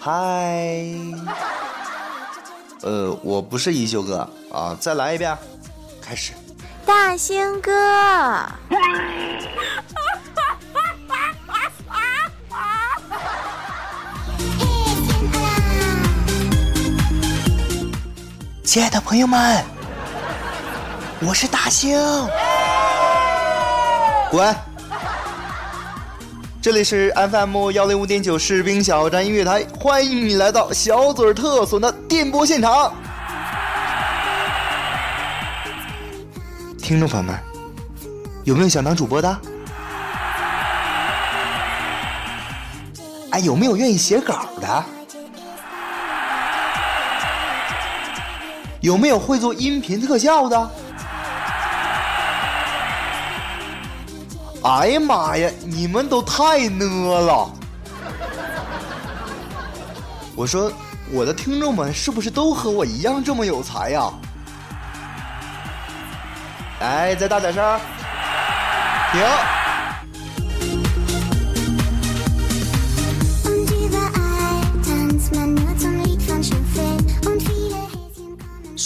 嗨。呃，我不是一休哥啊，再来一遍，开始。大兴哥， 亲爱的朋友们，我是大兴，滚。这里是 FM 幺零五点九士兵小站音乐台，欢迎你来到小嘴特损的电波现场。听众朋友们，有没有想当主播的？哎，有没有愿意写稿的？有没有会做音频特效的？哎呀妈呀！你们都太呢了！我说，我的听众们是不是都和我一样这么有才呀？哎，再大点声！停！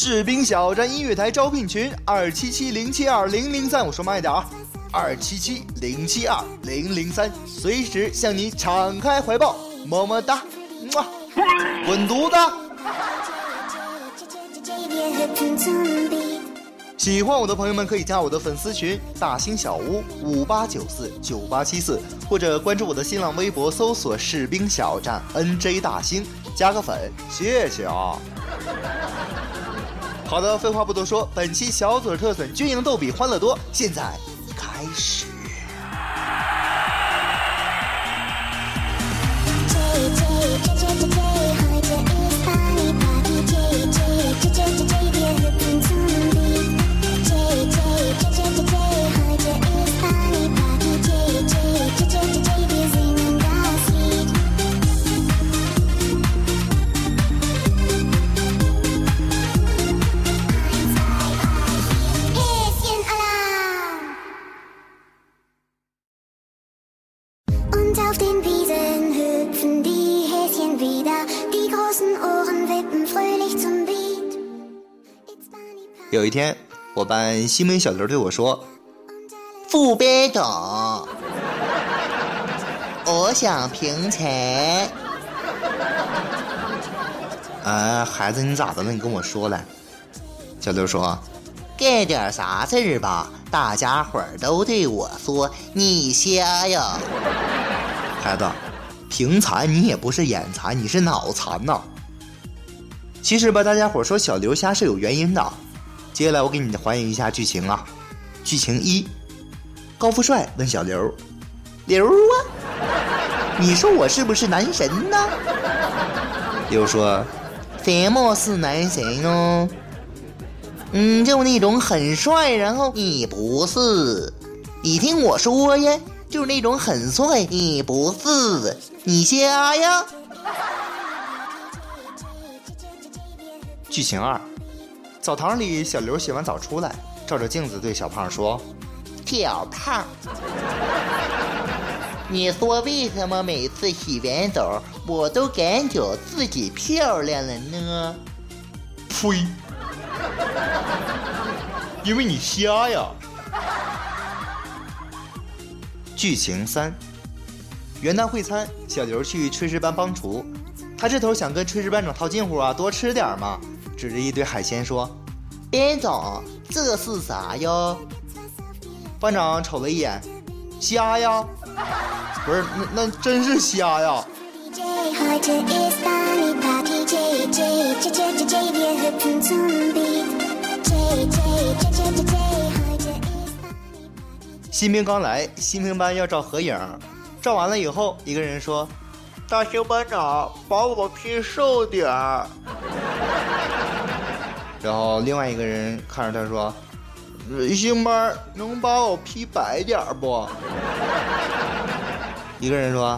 士兵小站音乐台招聘群：二七七零七二零零三。我说慢一点啊。二七七零七二零零三，随时向你敞开怀抱，么么哒，么，滚犊子！喜欢我的朋友们可以加我的粉丝群大兴小屋五八九四九八七四，或者关注我的新浪微博搜索士兵小站 NJ 大兴，加个粉，谢谢啊！好的，废话不多说，本期小嘴特损军营逗比欢乐多，现在。开始。一天，我班新闻小刘对我说：“副班长，我想评彩。”啊，孩子，你咋的了？你跟我说来。小刘说：“干点啥事儿吧？大家伙儿都对我说你瞎呀。”孩子，平残你也不是眼残，你是脑残呐。其实吧，大家伙说小刘瞎是有原因的。接下来我给你还原一下剧情啊。剧情一：高富帅问小刘：“刘啊，你说我是不是男神呢？”刘说：“什么是男神哦？嗯，就那种很帅，然后你不是。你听我说呀，就是那种很帅，你不是，你瞎呀。”剧情二。澡堂里，小刘洗完澡出来，照着镜子对小胖说：“小胖，你说为什么每次洗完澡我都感觉自己漂亮了呢？呸！因为你瞎呀。剧情三：元旦会餐，小刘去炊事班帮厨，他这头想跟炊事班长套近乎啊，多吃点嘛，指着一堆海鲜说：“班长，这是啥呀？”班长瞅了一眼，虾呀，不是，那那真是虾呀。新兵刚来，新兵班要照合影，照完了以后，一个人说：“大熊班长，把我 P 瘦点儿。”然后另外一个人看着他说。一星班能把我 P 白点不？一个人说：“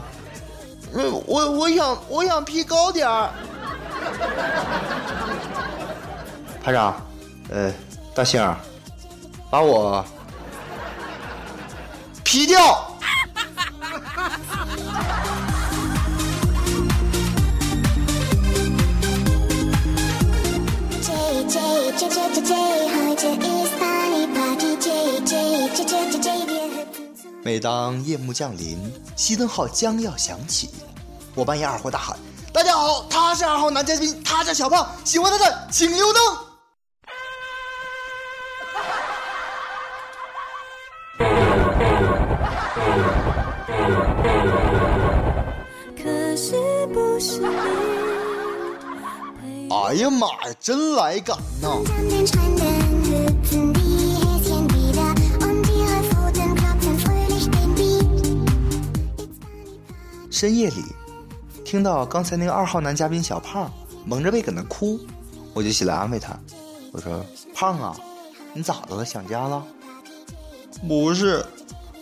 我我我想我想 P 高点儿。”排长，呃，大星，把我 P 掉。每当夜幕降临，熄灯号将要响起，我半夜二货大喊：“大家好，他是二号男嘉宾，他叫小胖，喜欢他的请留灯。” 可是不是哎呀妈呀，真来感呐！深夜里，听到刚才那个二号男嘉宾小胖蒙着被搁那哭，我就起来安慰他，我说：“胖啊，你咋的了？想家了？”不是，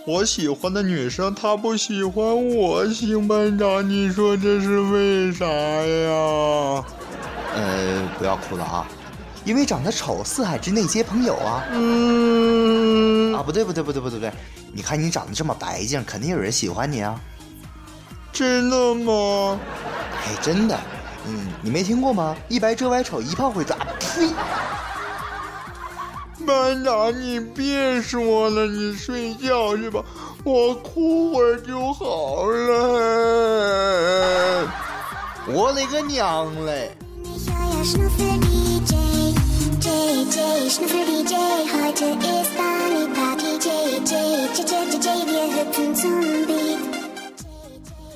我喜欢的女生她不喜欢我，新班长，你说这是为啥呀？呃，不要哭了啊，因为长得丑，四海之内皆朋友啊。嗯。啊，不对不对不对不对不对，你看你长得这么白净，肯定有人喜欢你啊。真的吗？哎，真的。嗯，你没听过吗？一白遮百丑，一胖会抓。呸！班长，你别说了，你睡觉去吧，我哭会儿就好了。我勒个娘嘞！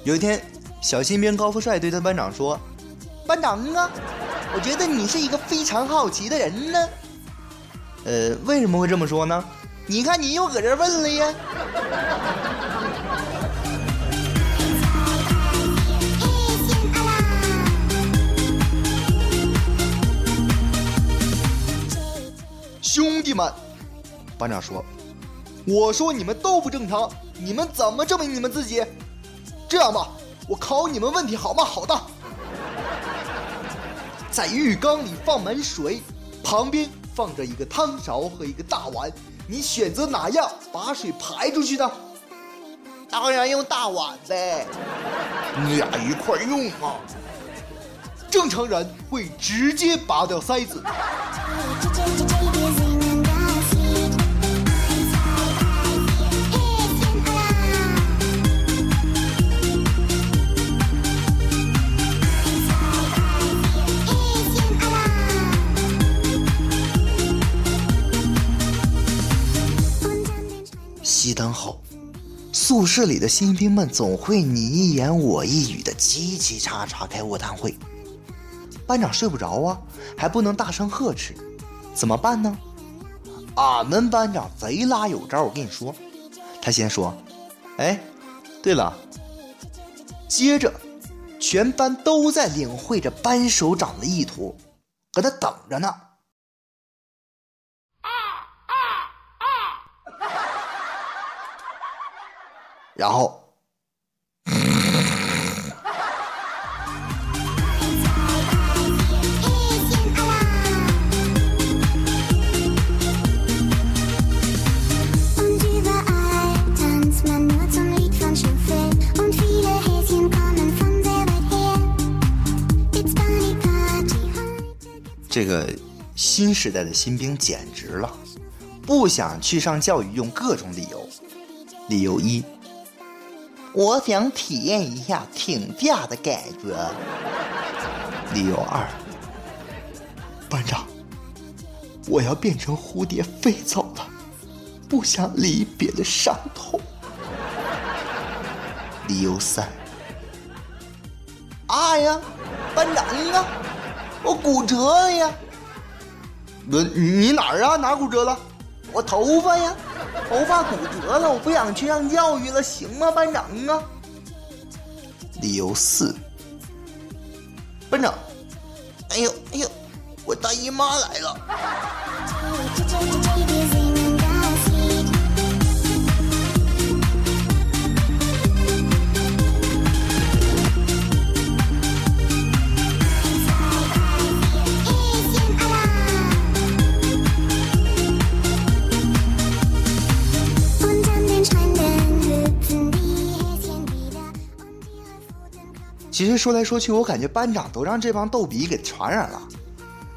有一天，小新兵高富帅对他班长说：“班长啊，我觉得你是一个非常好奇的人呢。呃，为什么会这么说呢？你看你又搁这问了呀。”兄弟们，班长说：“我说你们都不正常，你们怎么证明你们自己？”这样吧，我考你们问题好吗？好的，在浴缸里放满水，旁边放着一个汤勺和一个大碗，你选择哪样把水排出去呢？当然用大碗呗，你俩一块用啊。正常人会直接拔掉塞子。宿舍里的新兵们总会你一言我一语的叽叽喳喳开卧谈会。班长睡不着啊，还不能大声呵斥，怎么办呢？俺们班长贼拉有招，我跟你说，他先说：“哎，对了。”接着，全班都在领会着班首长的意图，搁那等着呢。然后这个新时代的新兵简直了，不想去上教育，用各种理由，理由一。我想体验一下请假的感觉。理由二，班长，我要变成蝴蝶飞走了，不想离别的伤痛。理由三，哎呀，班长啊，我骨折了呀！你你哪儿啊？哪骨折了？我头发呀，头发骨折了，我不想去上教育了，行吗，班长啊？理由四，班长，哎呦哎呦，我大姨妈来了。其实说来说去，我感觉班长都让这帮逗比给传染了。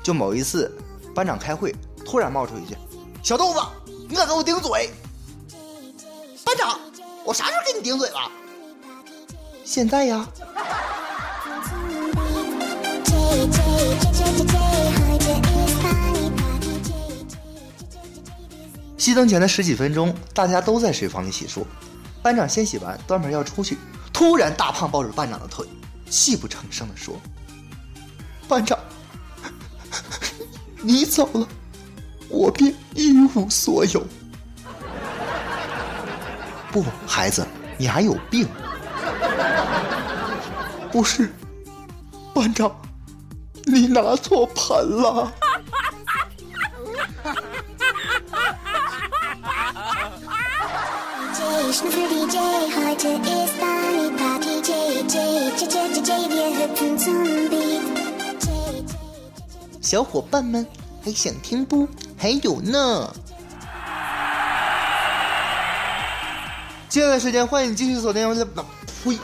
就某一次，班长开会，突然冒出一句：“小豆子，你敢给我顶嘴？”班长，我啥时候给你顶嘴了？现在呀。熄灯前的十几分钟，大家都在水房里洗漱。班长先洗完，端盆要出去，突然大胖抱住班长的腿，泣不成声的说：“班长，你走了，我便一无所有。”不，孩子，你还有病。不是，班长，你拿错盆了。小伙伴们还想听不？还有呢。接下来的时间，欢迎你继续锁定。呸！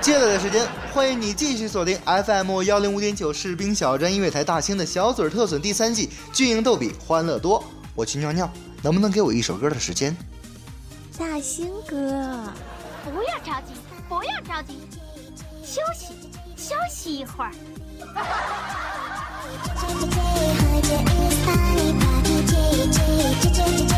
接下来的时间，欢迎你继续锁定 FM 幺零五点九士兵小站音乐台大清的小嘴特损第三季，军营逗比欢乐多。我去尿尿，能不能给我一首歌的时间？大兴哥，不要着急，不要着急，休息休息一会儿。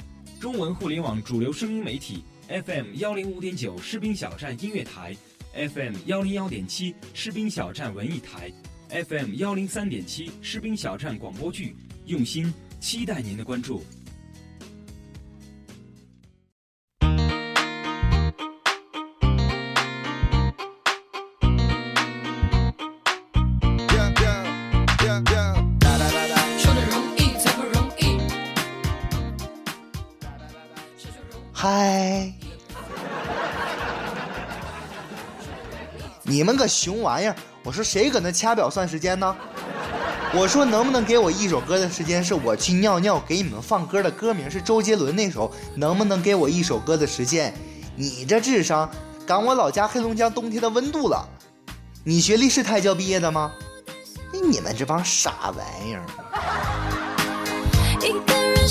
中文互联网主流声音媒体 FM 幺零五点九士兵小站音乐台，FM 幺零幺点七士兵小站文艺台，FM 幺零三点七士兵小站广播剧，用心期待您的关注。你们个熊玩意儿！我说谁搁那掐表算时间呢？我说能不能给我一首歌的时间？是我去尿尿，给你们放歌的歌名是周杰伦那首。能不能给我一首歌的时间？你这智商赶我老家黑龙江冬天的温度了。你学历是胎教毕业的吗？你们这帮傻玩意儿！一个人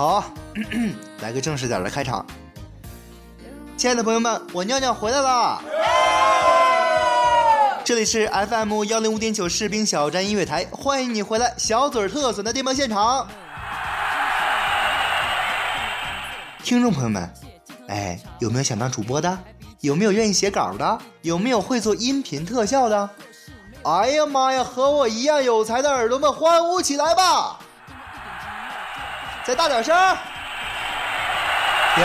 好，来个正式点的开场。亲爱的朋友们，我尿尿回来啦！这里是 FM 幺零五点九士兵小站音乐台，欢迎你回来，小嘴特损的电波现场。听众朋友们，哎，有没有想当主播的？有没有愿意写稿的？有没有会做音频特效的？哎呀妈呀，和我一样有才的耳朵们，欢呼起来吧！再大点声儿。停。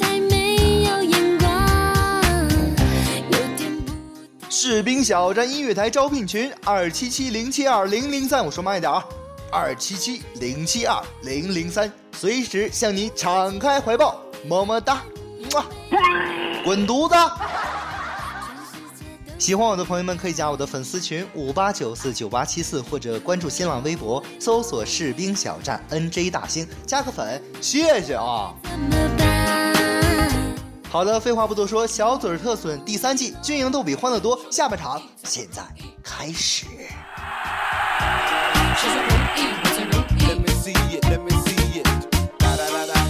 太没有眼光，有点不士兵小站音乐台招聘群二七七零七二零零三，我说慢一点啊，二七七零七二零零三，随时向你敞开怀抱，么么哒，么，滚犊子！喜欢我的朋友们可以加我的粉丝群五八九四九八七四，或者关注新浪微博搜索“士兵小站 NJ 大兴”，加个粉，谢谢啊！好的，废话不多说，小嘴儿特损第三季军营逗比欢乐多下半场现在开始。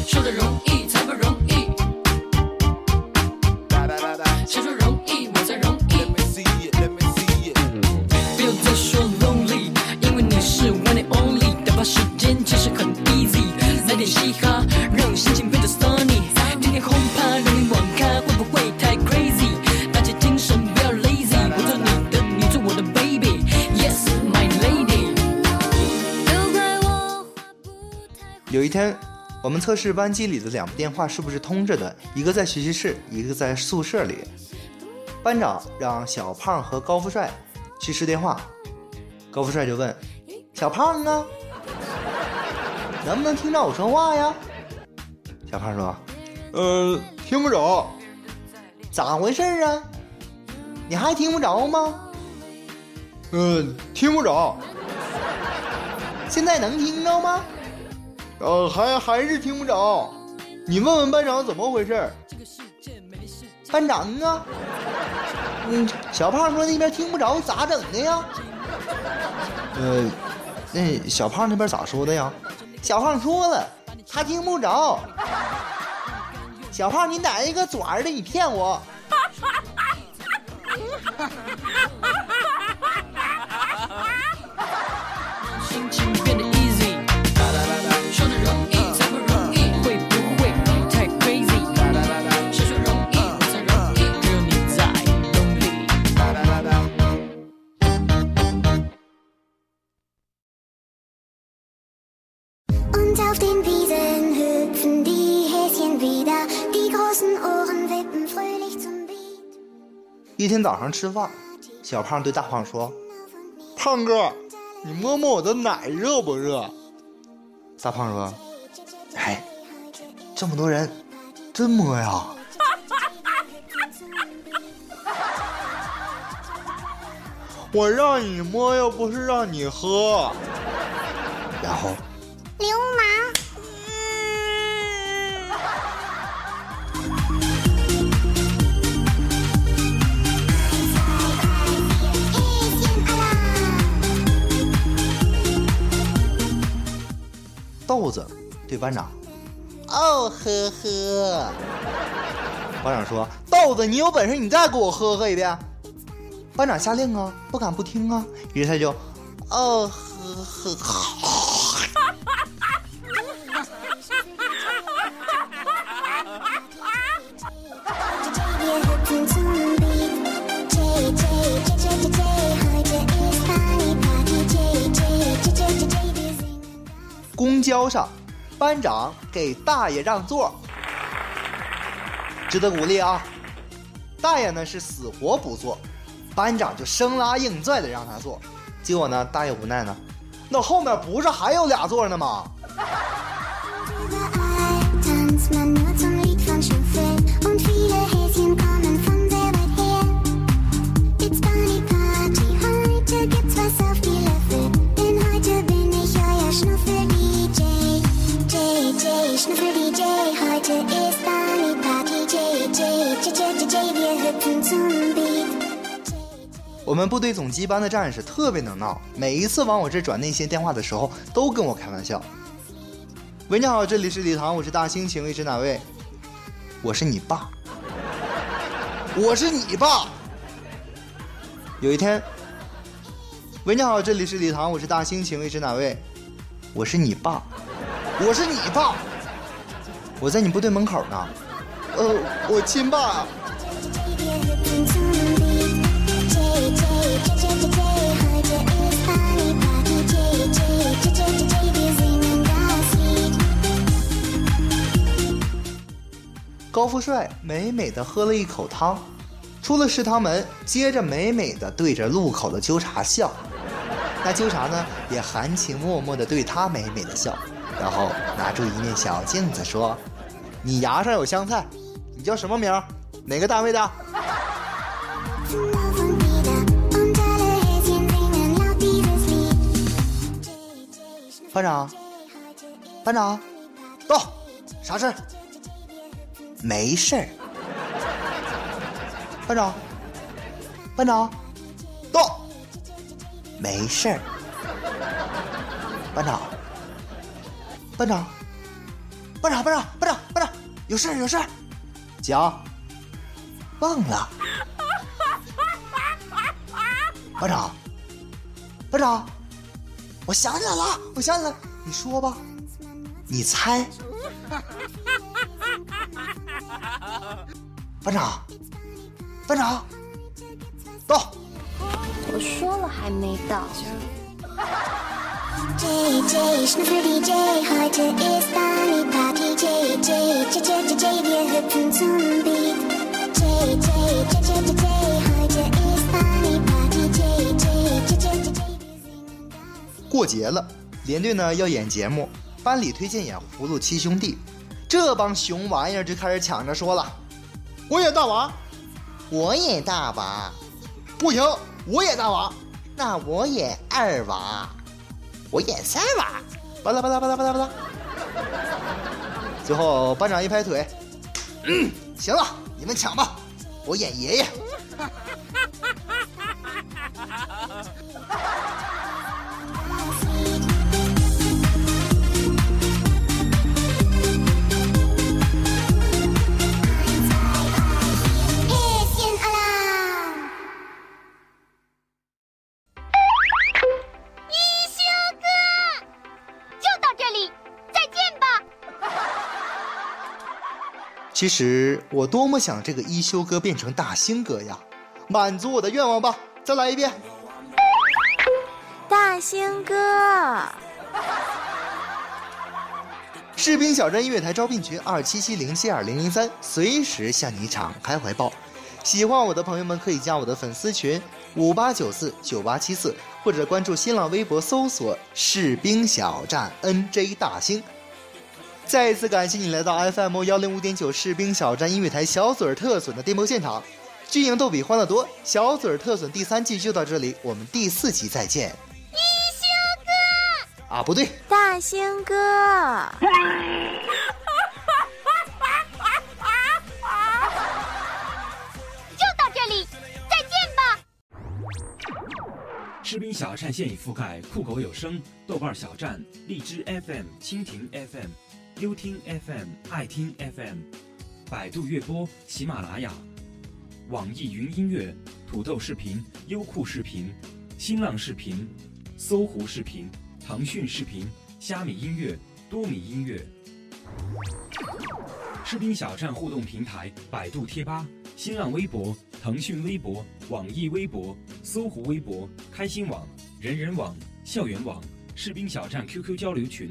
说说容易我点嘻哈，让心情变得 sunny。天天轰趴，让你网咖，会不会太 crazy？大家精神不要 lazy，我做你的，你做我的 baby，yes my lady。都怪我话不太有一天，我们测试班级里的两部电话是不是通着的，一个在学习室，一个在宿舍里。班长让小胖和高富帅去试电话，高富帅就问小胖啊，能不能听着我说话呀？小胖说呃，听不着。咋回事啊？你还听不着吗？嗯，听不着。现在能听着吗？呃，还还是听不着。你问问班长怎么回事？班长啊，嗯，小胖说那边听不着，咋整的呀？呃，那小胖那边咋说的呀？小胖说了，他听不着。小胖，你哪一个爪儿的？你骗我！心情变得今天早上吃饭，小胖对大胖说：“胖哥，你摸摸我的奶热不热？”大胖说：“哎，这么多人，真摸呀？” 我让你摸，又不是让你喝。然后，流氓！豆子对班长：“哦呵呵。”班长说：“豆子，你有本事你再给我呵呵一遍。”班长下令啊，不敢不听啊，于是他就：“哦呵呵。”交上，班长给大爷让座，值得鼓励啊！大爷呢是死活不坐，班长就生拉硬拽的让他坐，结果呢，大爷无奈呢，那后面不是还有俩座呢吗？我们部队总机班的战士特别能闹，每一次往我这转内线电话的时候，都跟我开玩笑。喂，你好，这里是礼堂，我是大兴，请问是哪位？我是你爸，我是你爸。有一天，喂，你好，这里是礼堂，我是大兴，请问是哪位？我是你爸，我是你爸，我在你部队门口呢。呃，我亲爸高富帅美美的喝了一口汤，出了食堂门，接着美美的对着路口的纠察笑。那纠察呢，也含情脉脉的对他美美的笑，然后拿出一面小镜子说：“你牙上有香菜，你叫什么名？哪个单位的？”班长，班长，到，啥事儿？没事儿。班长，班长，到，没事儿。班长，班长，班长，班长，班长，班长，有事儿有事儿，讲，忘了。班长，班长，我想起来了，我想起来了，你说吧，你猜。班长，班长，到。我说了还没到。过节了，连队呢要演节目，班里推荐演《葫芦七兄弟》，这帮熊玩意儿就开始抢着说了：“我演大娃，我演大娃，不行，我演大娃，那我演二娃，我演三娃，巴拉巴拉巴拉巴拉巴拉。”最后班长一拍腿：“嗯，行了，你们抢吧，我演爷爷。”其实我多么想这个一休哥变成大兴哥呀！满足我的愿望吧，再来一遍。大兴哥，士兵小站音乐台招聘群二七七零七二零零三，随时向你敞开怀抱。喜欢我的朋友们可以加我的粉丝群五八九四九八七四，或者关注新浪微博搜索“士兵小站 NJ 大兴”。再一次感谢你来到 FM 幺零五点九士兵小站音乐台小嘴儿特损的电波现场，军营逗比欢乐多，小嘴儿特损第三季就到这里，我们第四集再见。一休哥，啊，不对，大星哥，就到这里，再见吧。士兵小站现已覆盖酷狗有声、豆瓣小站、荔枝 FM、蜻蜓 FM、优听 FM、爱听 FM、百度乐播、喜马拉雅、网易云音乐、土豆视频、优酷视频、新浪视频、搜狐视频、腾讯视频、虾米音乐、多米音乐。士兵小站互动平台：百度贴吧、新浪微博、腾讯微博、网易微博、搜狐微博、开心网、人人网、校园网、士兵小站 QQ 交流群：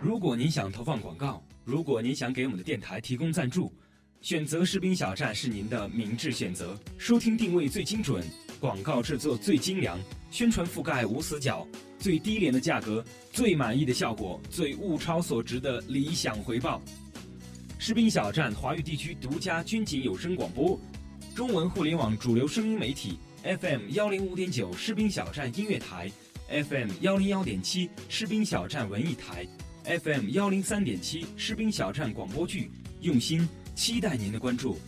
如果您想投放广告，如果您想给我们的电台提供赞助，选择士兵小站是您的明智选择。收听定位最精准，广告制作最精良，宣传覆盖无死角，最低廉的价格，最满意的效果，最物超所值的理想回报。士兵小站华语地区独家军警有声广播，中文互联网主流声音媒体 FM 幺零五点九士兵小站音乐台，FM 幺零幺点七士兵小站文艺台，FM 幺零三点七士兵小站广播剧，用心期待您的关注。